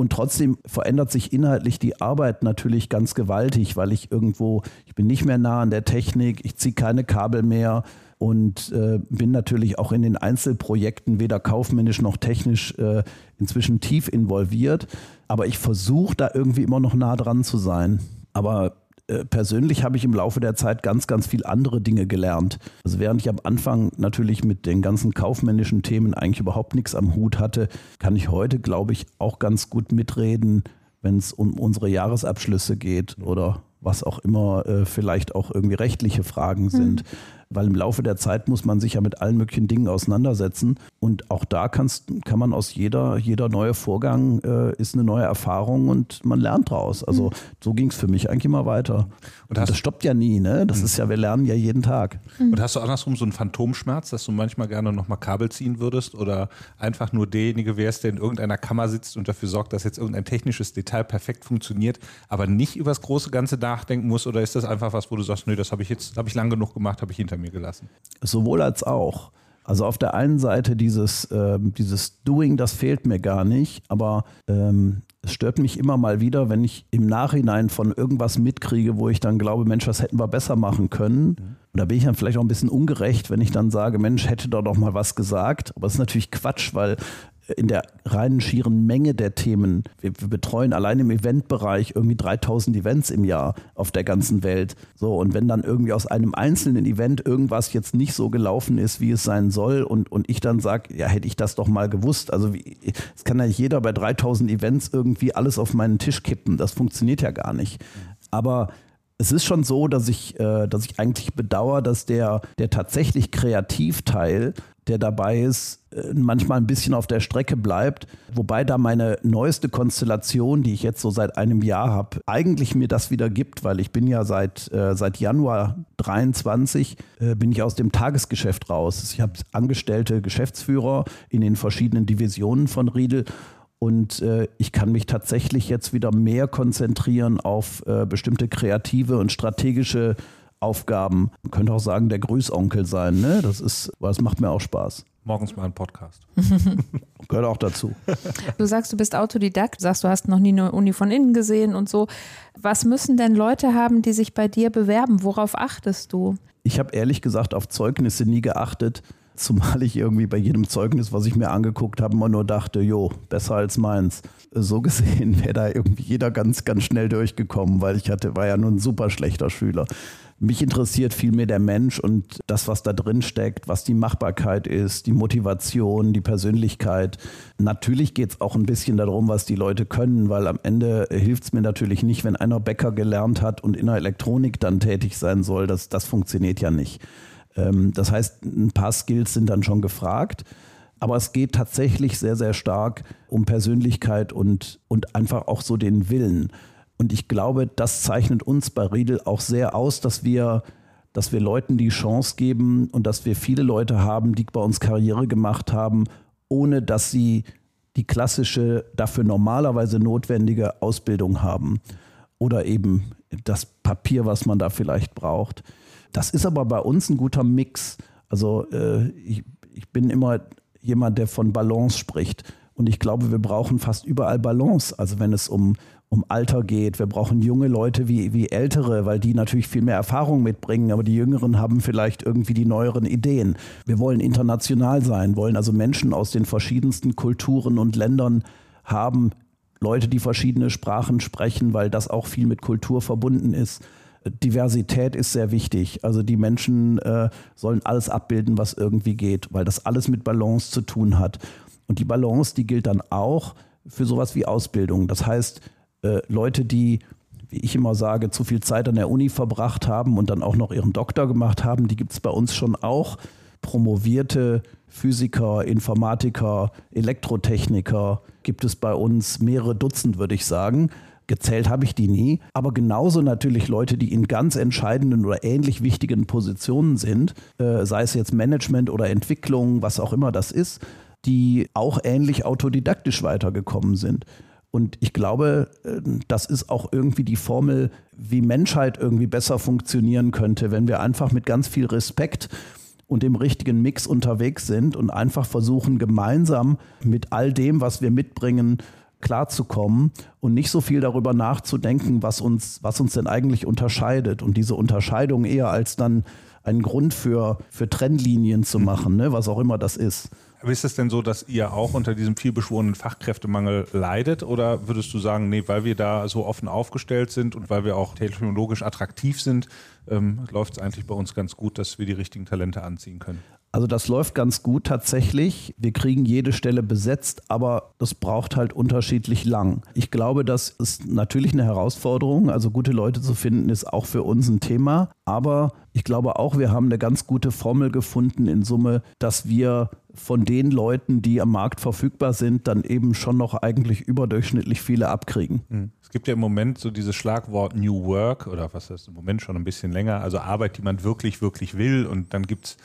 Und trotzdem verändert sich inhaltlich die Arbeit natürlich ganz gewaltig, weil ich irgendwo, ich bin nicht mehr nah an der Technik, ich ziehe keine Kabel mehr und äh, bin natürlich auch in den Einzelprojekten weder kaufmännisch noch technisch äh, inzwischen tief involviert. Aber ich versuche da irgendwie immer noch nah dran zu sein. Aber äh, persönlich habe ich im Laufe der Zeit ganz, ganz viel andere Dinge gelernt. Also während ich am Anfang natürlich mit den ganzen kaufmännischen Themen eigentlich überhaupt nichts am Hut hatte, kann ich heute, glaube ich, auch ganz gut mitreden, wenn es um unsere Jahresabschlüsse geht oder was auch immer äh, vielleicht auch irgendwie rechtliche Fragen sind. Mhm weil im Laufe der Zeit muss man sich ja mit allen möglichen Dingen auseinandersetzen. Und auch da kannst, kann man aus jeder, jeder neue Vorgang äh, ist eine neue Erfahrung und man lernt draus. Also mhm. so ging es für mich eigentlich immer weiter. Und, und das stoppt ja nie, ne? Das mhm. ist ja, wir lernen ja jeden Tag. Mhm. Und hast du andersrum so einen Phantomschmerz, dass du manchmal gerne nochmal Kabel ziehen würdest oder einfach nur derjenige wärst, der in irgendeiner Kammer sitzt und dafür sorgt, dass jetzt irgendein technisches Detail perfekt funktioniert, aber nicht über das große Ganze nachdenken muss? Oder ist das einfach was, wo du sagst, nee, das habe ich jetzt, habe ich lang genug gemacht, habe ich hinter mir gelassen? Sowohl als auch. Also auf der einen Seite dieses, äh, dieses Doing, das fehlt mir gar nicht, aber ähm, es stört mich immer mal wieder, wenn ich im Nachhinein von irgendwas mitkriege, wo ich dann glaube, Mensch, das hätten wir besser machen können. Mhm. Und da bin ich dann vielleicht auch ein bisschen ungerecht, wenn ich dann sage, Mensch, hätte da doch mal was gesagt. Aber es ist natürlich Quatsch, weil in der reinen schieren Menge der Themen. Wir, wir, betreuen allein im Eventbereich irgendwie 3000 Events im Jahr auf der ganzen Welt. So, und wenn dann irgendwie aus einem einzelnen Event irgendwas jetzt nicht so gelaufen ist, wie es sein soll, und, und ich dann sage, ja, hätte ich das doch mal gewusst. Also, es kann ja nicht jeder bei 3000 Events irgendwie alles auf meinen Tisch kippen. Das funktioniert ja gar nicht. Aber es ist schon so, dass ich, äh, dass ich eigentlich bedauere, dass der, der tatsächlich Kreativteil der dabei ist, äh, manchmal ein bisschen auf der Strecke bleibt. Wobei da meine neueste Konstellation, die ich jetzt so seit einem Jahr habe, eigentlich mir das wieder gibt, weil ich bin ja seit, äh, seit Januar 23 äh, bin ich aus dem Tagesgeschäft raus. Ich habe angestellte Geschäftsführer in den verschiedenen Divisionen von Riedel und äh, ich kann mich tatsächlich jetzt wieder mehr konzentrieren auf äh, bestimmte kreative und strategische Aufgaben. Man könnte auch sagen, der Grüßonkel sein. Ne? Das ist, das macht mir auch Spaß. Morgens mal ein Podcast. Gehört auch dazu. Du sagst, du bist Autodidakt, du sagst, du hast noch nie eine Uni von innen gesehen und so. Was müssen denn Leute haben, die sich bei dir bewerben? Worauf achtest du? Ich habe ehrlich gesagt auf Zeugnisse nie geachtet, zumal ich irgendwie bei jedem Zeugnis, was ich mir angeguckt habe, immer nur dachte, jo, besser als meins. So gesehen wäre da irgendwie jeder ganz, ganz schnell durchgekommen, weil ich hatte, war ja nur ein super schlechter Schüler. Mich interessiert vielmehr der Mensch und das, was da drin steckt, was die Machbarkeit ist, die Motivation, die Persönlichkeit. Natürlich geht es auch ein bisschen darum, was die Leute können, weil am Ende hilft es mir natürlich nicht, wenn einer Bäcker gelernt hat und in der Elektronik dann tätig sein soll. Das, das funktioniert ja nicht. Ähm, das heißt, ein paar Skills sind dann schon gefragt. Aber es geht tatsächlich sehr, sehr stark um Persönlichkeit und, und einfach auch so den Willen. Und ich glaube, das zeichnet uns bei Riedel auch sehr aus, dass wir, dass wir Leuten die Chance geben und dass wir viele Leute haben, die bei uns Karriere gemacht haben, ohne dass sie die klassische, dafür normalerweise notwendige Ausbildung haben oder eben das Papier, was man da vielleicht braucht. Das ist aber bei uns ein guter Mix. Also äh, ich, ich bin immer jemand, der von Balance spricht. Und ich glaube, wir brauchen fast überall Balance. Also wenn es um, um Alter geht. Wir brauchen junge Leute wie, wie ältere, weil die natürlich viel mehr Erfahrung mitbringen, aber die Jüngeren haben vielleicht irgendwie die neueren Ideen. Wir wollen international sein, wollen also Menschen aus den verschiedensten Kulturen und Ländern haben, Leute, die verschiedene Sprachen sprechen, weil das auch viel mit Kultur verbunden ist. Diversität ist sehr wichtig. Also die Menschen äh, sollen alles abbilden, was irgendwie geht, weil das alles mit Balance zu tun hat. Und die Balance, die gilt dann auch für sowas wie Ausbildung. Das heißt, äh, Leute, die, wie ich immer sage, zu viel Zeit an der Uni verbracht haben und dann auch noch ihren Doktor gemacht haben, die gibt es bei uns schon auch. Promovierte Physiker, Informatiker, Elektrotechniker gibt es bei uns mehrere Dutzend, würde ich sagen. Gezählt habe ich die nie. Aber genauso natürlich Leute, die in ganz entscheidenden oder ähnlich wichtigen Positionen sind, äh, sei es jetzt Management oder Entwicklung, was auch immer das ist, die auch ähnlich autodidaktisch weitergekommen sind. Und ich glaube, äh, das ist auch irgendwie die Formel, wie Menschheit irgendwie besser funktionieren könnte, wenn wir einfach mit ganz viel Respekt und dem richtigen Mix unterwegs sind und einfach versuchen, gemeinsam mit all dem, was wir mitbringen, klarzukommen und nicht so viel darüber nachzudenken, was uns, was uns denn eigentlich unterscheidet. Und diese Unterscheidung eher als dann einen Grund für, für Trennlinien zu machen, ne, was auch immer das ist. Aber ist es denn so, dass ihr auch unter diesem vielbeschworenen Fachkräftemangel leidet? Oder würdest du sagen, nee, weil wir da so offen aufgestellt sind und weil wir auch technologisch attraktiv sind, ähm, läuft es eigentlich bei uns ganz gut, dass wir die richtigen Talente anziehen können? Also das läuft ganz gut tatsächlich. Wir kriegen jede Stelle besetzt, aber das braucht halt unterschiedlich lang. Ich glaube, das ist natürlich eine Herausforderung. Also gute Leute zu finden ist auch für uns ein Thema. Aber ich glaube auch, wir haben eine ganz gute Formel gefunden in Summe, dass wir von den Leuten, die am Markt verfügbar sind, dann eben schon noch eigentlich überdurchschnittlich viele abkriegen. Hm. Es gibt ja im Moment so dieses Schlagwort New Work oder was heißt im Moment schon ein bisschen länger, also Arbeit, die man wirklich, wirklich will. Und dann gibt es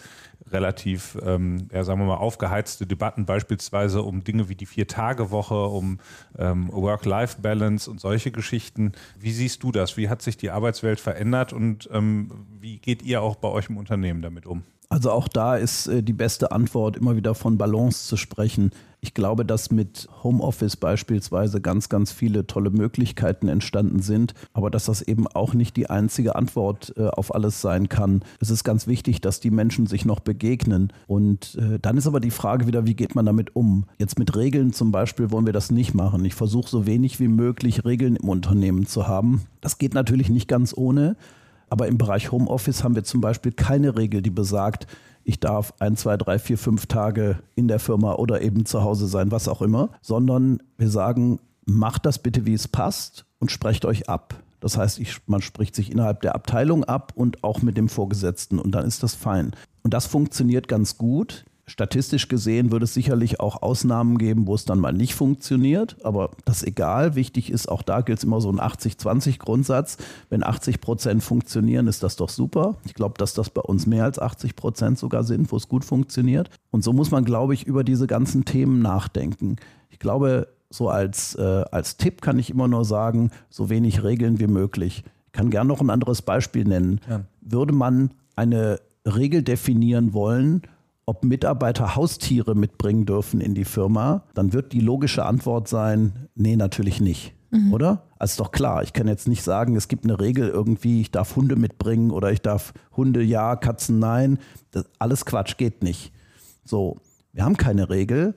relativ, ähm, ja, sagen wir mal, aufgeheizte Debatten, beispielsweise um Dinge wie die Vier-Tage-Woche, um ähm, Work-Life-Balance und solche Geschichten. Wie siehst du das? Wie hat sich die Arbeitswelt verändert und ähm, wie geht ihr auch bei euch im Unternehmen damit um? Also auch da ist äh, die beste Antwort, immer wieder von Balance zu sprechen. Ich glaube, dass mit Homeoffice beispielsweise ganz, ganz viele tolle Möglichkeiten entstanden sind, aber dass das eben auch nicht die einzige Antwort äh, auf alles sein kann. Es ist ganz wichtig, dass die Menschen sich noch begegnen. Und äh, dann ist aber die Frage wieder, wie geht man damit um? Jetzt mit Regeln zum Beispiel wollen wir das nicht machen. Ich versuche so wenig wie möglich Regeln im Unternehmen zu haben. Das geht natürlich nicht ganz ohne. Aber im Bereich Homeoffice haben wir zum Beispiel keine Regel, die besagt, ich darf ein, zwei, drei, vier, fünf Tage in der Firma oder eben zu Hause sein, was auch immer, sondern wir sagen, macht das bitte, wie es passt und sprecht euch ab. Das heißt, ich, man spricht sich innerhalb der Abteilung ab und auch mit dem Vorgesetzten und dann ist das fein. Und das funktioniert ganz gut. Statistisch gesehen würde es sicherlich auch Ausnahmen geben, wo es dann mal nicht funktioniert, aber das ist egal. Wichtig ist, auch da gilt es immer so ein 80-20-Grundsatz. Wenn 80 Prozent funktionieren, ist das doch super. Ich glaube, dass das bei uns mehr als 80 Prozent sogar sind, wo es gut funktioniert. Und so muss man, glaube ich, über diese ganzen Themen nachdenken. Ich glaube, so als, äh, als Tipp kann ich immer nur sagen, so wenig Regeln wie möglich. Ich kann gerne noch ein anderes Beispiel nennen. Ja. Würde man eine Regel definieren wollen, ob Mitarbeiter Haustiere mitbringen dürfen in die Firma, dann wird die logische Antwort sein, nee, natürlich nicht. Mhm. Oder? Also ist doch klar, ich kann jetzt nicht sagen, es gibt eine Regel irgendwie, ich darf Hunde mitbringen oder ich darf Hunde ja, Katzen nein. Das, alles Quatsch, geht nicht. So, wir haben keine Regel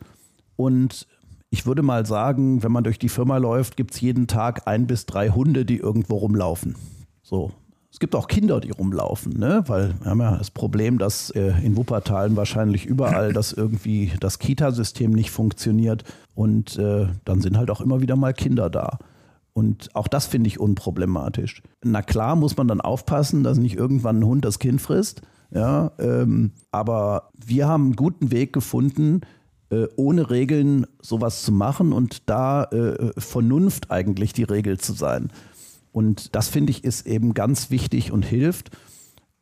und ich würde mal sagen, wenn man durch die Firma läuft, gibt es jeden Tag ein bis drei Hunde, die irgendwo rumlaufen. So, es gibt auch Kinder, die rumlaufen, ne? weil wir haben ja das Problem, dass äh, in Wuppertalen wahrscheinlich überall das irgendwie das Kita-System nicht funktioniert und äh, dann sind halt auch immer wieder mal Kinder da. Und auch das finde ich unproblematisch. Na klar muss man dann aufpassen, dass nicht irgendwann ein Hund das Kind frisst. Ja, ähm, aber wir haben einen guten Weg gefunden, äh, ohne Regeln sowas zu machen und da äh, Vernunft eigentlich die Regel zu sein. Und das finde ich ist eben ganz wichtig und hilft.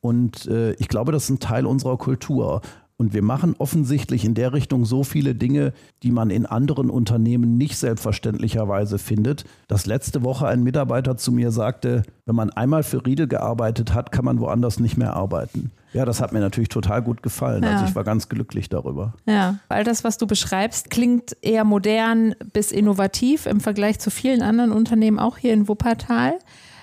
Und äh, ich glaube, das ist ein Teil unserer Kultur. Und wir machen offensichtlich in der Richtung so viele Dinge, die man in anderen Unternehmen nicht selbstverständlicherweise findet, dass letzte Woche ein Mitarbeiter zu mir sagte, wenn man einmal für Riedel gearbeitet hat, kann man woanders nicht mehr arbeiten. Ja, das hat mir natürlich total gut gefallen. Also ja. Also ich war ganz glücklich darüber. Ja, all das, was du beschreibst, klingt eher modern bis innovativ im Vergleich zu vielen anderen Unternehmen, auch hier in Wuppertal.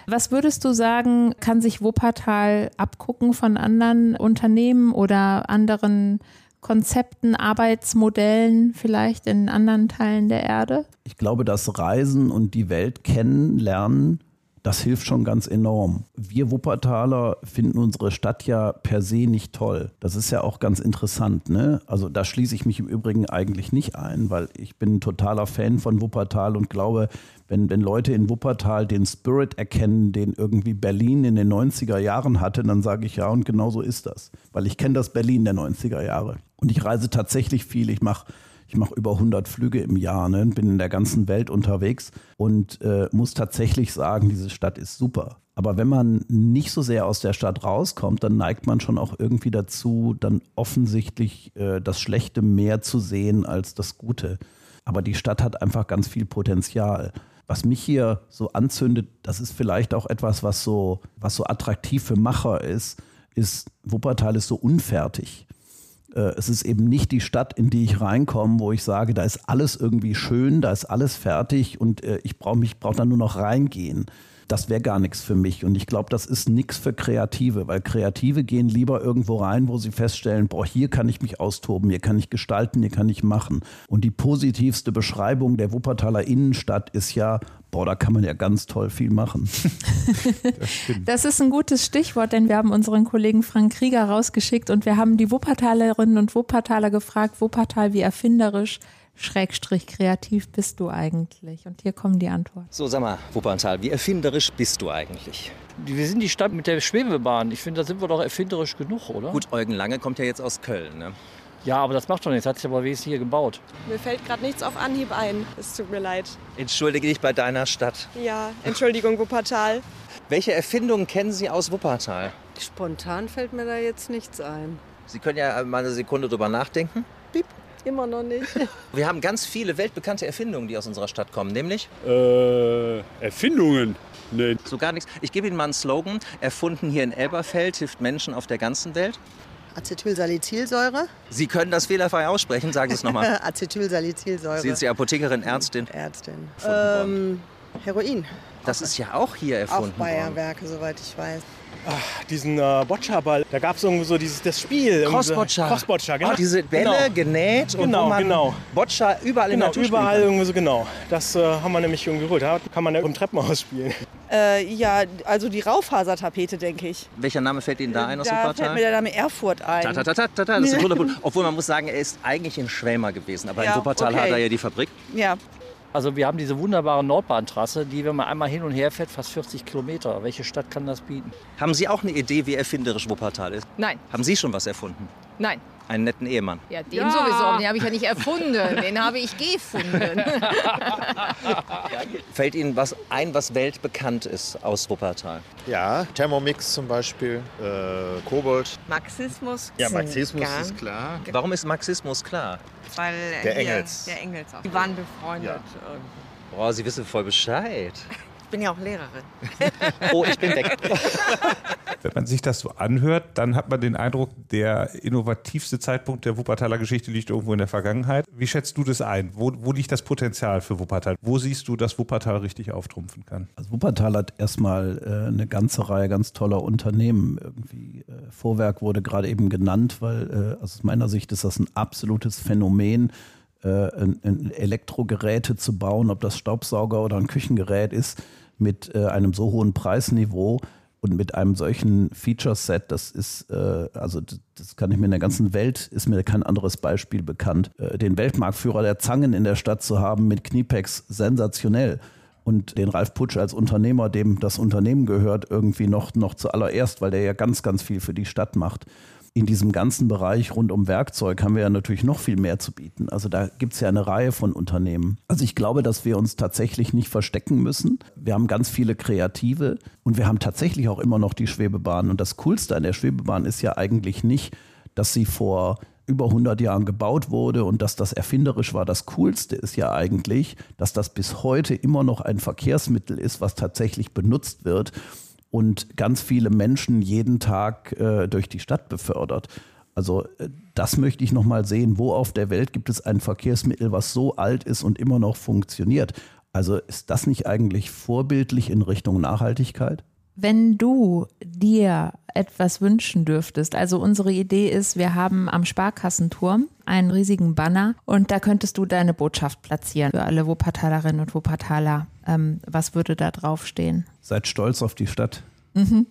Was würdest du sagen, kann sich Wuppertal abgucken von anderen Unternehmen oder anderen Konzepten, Arbeitsmodellen vielleicht in anderen Teilen der Erde? Ich glaube, das Reisen und die Welt kennenlernen das hilft schon ganz enorm. Wir Wuppertaler finden unsere Stadt ja per se nicht toll. Das ist ja auch ganz interessant. Ne? Also da schließe ich mich im Übrigen eigentlich nicht ein, weil ich bin ein totaler Fan von Wuppertal und glaube, wenn, wenn Leute in Wuppertal den Spirit erkennen, den irgendwie Berlin in den 90er Jahren hatte, dann sage ich ja, und genau so ist das. Weil ich kenne das Berlin der 90er Jahre. Und ich reise tatsächlich viel. Ich mache ich mache über 100 Flüge im Jahr, ne? bin in der ganzen Welt unterwegs und äh, muss tatsächlich sagen, diese Stadt ist super. Aber wenn man nicht so sehr aus der Stadt rauskommt, dann neigt man schon auch irgendwie dazu, dann offensichtlich äh, das Schlechte mehr zu sehen als das Gute. Aber die Stadt hat einfach ganz viel Potenzial. Was mich hier so anzündet, das ist vielleicht auch etwas, was so, was so attraktiv für Macher ist, ist, Wuppertal ist so unfertig es ist eben nicht die Stadt, in die ich reinkomme, wo ich sage, da ist alles irgendwie schön, da ist alles fertig und äh, ich brauche mich brauche da nur noch reingehen das wäre gar nichts für mich. Und ich glaube, das ist nichts für Kreative, weil Kreative gehen lieber irgendwo rein, wo sie feststellen, boah, hier kann ich mich austoben, hier kann ich gestalten, hier kann ich machen. Und die positivste Beschreibung der Wuppertaler Innenstadt ist ja, boah, da kann man ja ganz toll viel machen. das, das, ist ein gutes Stichwort, denn wir haben unseren Kollegen Frank Krieger rausgeschickt und wir haben die Wuppertalerinnen und Wuppertaler gefragt, Wuppertal wie erfinderisch Schrägstrich kreativ bist du eigentlich? Und hier kommen die Antworten. So, sag mal, Wuppertal, wie erfinderisch bist du eigentlich? Wir sind die Stadt mit der Schwebebahn. Ich finde, da sind wir doch erfinderisch genug, oder? Gut, Eugen Lange kommt ja jetzt aus Köln, ne? Ja, aber das macht doch nichts. Hat sich aber wenigstens hier gebaut. Mir fällt gerade nichts auf Anhieb ein. Es tut mir leid. Entschuldige dich bei deiner Stadt. Ja, Entschuldigung, Wuppertal. Welche Erfindungen kennen Sie aus Wuppertal? Spontan fällt mir da jetzt nichts ein. Sie können ja mal eine Sekunde drüber nachdenken. Piep. Immer noch nicht. Wir haben ganz viele weltbekannte Erfindungen, die aus unserer Stadt kommen, nämlich? Äh, Erfindungen? Nee. So gar nichts. Ich gebe Ihnen mal einen Slogan. Erfunden hier in Elberfeld, hilft Menschen auf der ganzen Welt. Acetylsalicylsäure. Sie können das fehlerfrei aussprechen, sagen Sie es nochmal. Acetylsalicylsäure. Sie sind die Apothekerin, Ärztin? Ärztin. Ähm, Heroin. Das ist ja auch hier erfunden Auch Bayerwerke, soweit ich weiß. Ach, diesen äh, Boccia-Ball. Da gab es irgendwie so dieses das Spiel. Cross-Boccia. Cross-Boccia, genau. Oh, diese Bälle genau. genäht und genau, wo man genau. Boccia überall genau, in der Natur überall irgendwie so, genau. Das äh, haben wir nämlich irgendwie geholt. Da kann man ja im Treppenhaus spielen. Äh, ja, also die Raufasertapete, denke ich. Welcher Name fällt Ihnen da ein aus Da Wuppertal? fällt mir der Name Erfurt ein. Ta, ta, ta, ta, ta, ta, das ist ein. Obwohl man muss sagen, er ist eigentlich in Schwelmer gewesen. Aber Ja, in Wuppertal okay. hat er ja die Fabrik. Ja, Also wir haben diese wunderbare Nordbahntrasse, die, wenn man einmal hin und her fährt, fast 40 Kilometer. Welche Stadt kann das bieten? Haben Sie auch eine Idee, wie erfinderisch Wuppertal ist? Nein, Haben Sie schon was erfunden? nein. Einen netten Ehemann. Ja, den sowieso. Den habe ich ja nicht erfunden. Den habe ich gefunden. Fällt Ihnen was ein, was weltbekannt ist aus Wuppertal? Ja, Thermomix zum Beispiel, äh, Kobold. Marxismus. Ja, Marxismus ist klar. Warum ist Marxismus klar? Weil Der hier- Engels. Der Engels auch. Die waren befreundet. Ja. irgendwie. Boah, Sie wissen voll Bescheid. Ich bin ja auch Lehrerin. Oh, ich bin weg. Wenn man sich das so anhört, dann hat man den Eindruck, der innovativste Zeitpunkt der Wuppertaler Geschichte liegt irgendwo in der Vergangenheit. Wie schätzt du das ein? Wo, wo liegt das Potenzial für Wuppertal? Wo siehst du, dass Wuppertal richtig auftrumpfen kann? Also Wuppertal hat erstmal äh, eine ganze Reihe ganz toller Unternehmen. Irgendwie äh, Vorwerk wurde gerade eben genannt, weil äh, aus meiner Sicht ist das ein absolutes Phänomen, äh, Elektrogeräte zu bauen, ob das Staubsauger oder ein Küchengerät ist, mit äh, einem so hohen Preisniveau und mit einem solchen Feature-Set, das ist, äh, also das, kann ich mir in der ganzen Welt, ist mir kein anderes Beispiel bekannt. Äh, den Weltmarktführer der Zangen in der Stadt zu haben mit Kniepex, sensationell. Und den Ralf Putsch als Unternehmer, dem das Unternehmen gehört, irgendwie noch, noch zuallererst, weil der ja ganz, ganz viel für die Stadt macht. In diesem ganzen Bereich rund um Werkzeug haben wir ja natürlich noch viel mehr zu bieten. Also da gibt es ja eine Reihe von Unternehmen. Also ich glaube, dass wir uns tatsächlich nicht verstecken müssen. Wir haben ganz viele Kreative und wir haben tatsächlich auch immer noch die Schwebebahn. Und das Coolste an der Schwebebahn ist ja eigentlich nicht, dass sie vor über 100 Jahren gebaut wurde und dass das erfinderisch war. Das Coolste ist ja eigentlich, dass das bis heute immer noch ein Verkehrsmittel ist, was tatsächlich benutzt wird und ganz viele Menschen jeden Tag äh, durch die Stadt befördert. Also äh, das möchte ich noch mal sehen. Wo auf der Welt gibt es ein Verkehrsmittel, was so alt ist und immer noch funktioniert? Also ist das nicht eigentlich vorbildlich in Richtung Nachhaltigkeit? Wenn du dir etwas wünschen dürftest, also unsere Idee ist, wir haben am Sparkassenturm einen riesigen Banner und da könntest du deine Botschaft platzieren für alle Wuppertalerinnen und Wuppertaler. Ähm, was würde da draufstehen? Seid stolz auf die Stadt.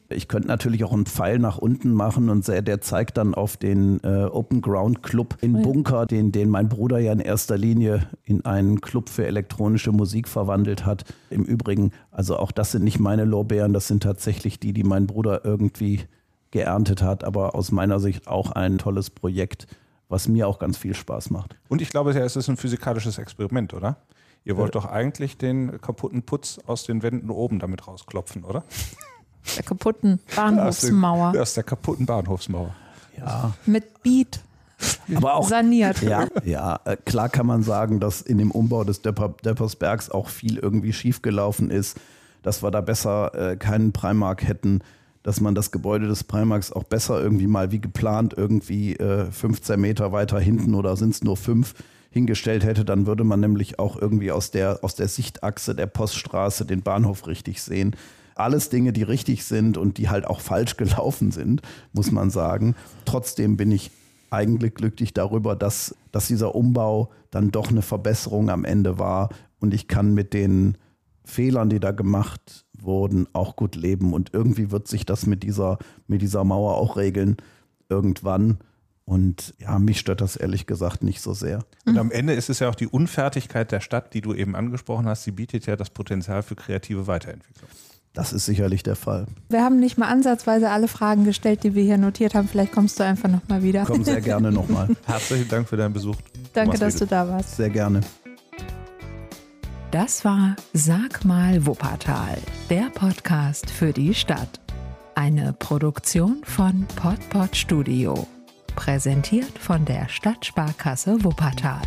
Ich könnte natürlich auch einen Pfeil nach unten machen und der, der zeigt dann auf den äh, Open Ground Club in Bunker, den, den mein Bruder ja in erster Linie in einen Club für elektronische Musik verwandelt hat. Im Übrigen, also auch das sind nicht meine Lorbeeren, das sind tatsächlich die, die mein Bruder irgendwie geerntet hat, aber aus meiner Sicht auch ein tolles Projekt, was mir auch ganz viel Spaß macht. Und ich glaube, ja, es ist ein physikalisches Experiment, oder? Ihr wollt doch eigentlich den kaputten Putz aus den Wänden oben damit rausklopfen, oder? Der kaputten Aus, Bahnhofsmauer der, aus der kaputten Bahnhofsmauer. Ja, mit Beat aber auch saniert. Ja, ja äh, klar kann man sagen, dass in dem Umbau des Depper, Deppersbergs auch viel irgendwie schiefgelaufen ist, dass wir da besser äh, keinen Primark hätten, dass man das Gebäude des Primarks auch besser irgendwie mal wie geplant irgendwie äh, 15 Meter weiter hinten oder sind es nur fünf hingestellt hätte, dann würde man nämlich auch irgendwie aus der, aus der Sichtachse der Poststraße den Bahnhof richtig sehen. Alles Dinge, die richtig sind und die halt auch falsch gelaufen sind, muss man sagen. Trotzdem bin ich eigentlich glücklich darüber, dass, dass dieser Umbau dann doch eine Verbesserung am Ende war und ich kann mit den Fehlern, die da gemacht wurden, auch gut leben. Und irgendwie wird sich das mit dieser, mit dieser Mauer auch regeln irgendwann. Und ja, mich stört das ehrlich gesagt nicht so sehr. Und am Ende ist es ja auch die Unfertigkeit der Stadt, die du eben angesprochen hast. Sie bietet ja das Potenzial für kreative Weiterentwicklung. Das ist sicherlich der Fall. Wir haben nicht mal ansatzweise alle Fragen gestellt, die wir hier notiert haben. Vielleicht kommst du einfach nochmal wieder. Komm sehr gerne nochmal. Herzlichen Dank für deinen Besuch. Danke, Thomas dass Riedel. du da warst. Sehr gerne. Das war Sag mal Wuppertal, der Podcast für die Stadt. Eine Produktion von Podpod Studio. Präsentiert von der Stadtsparkasse Wuppertal.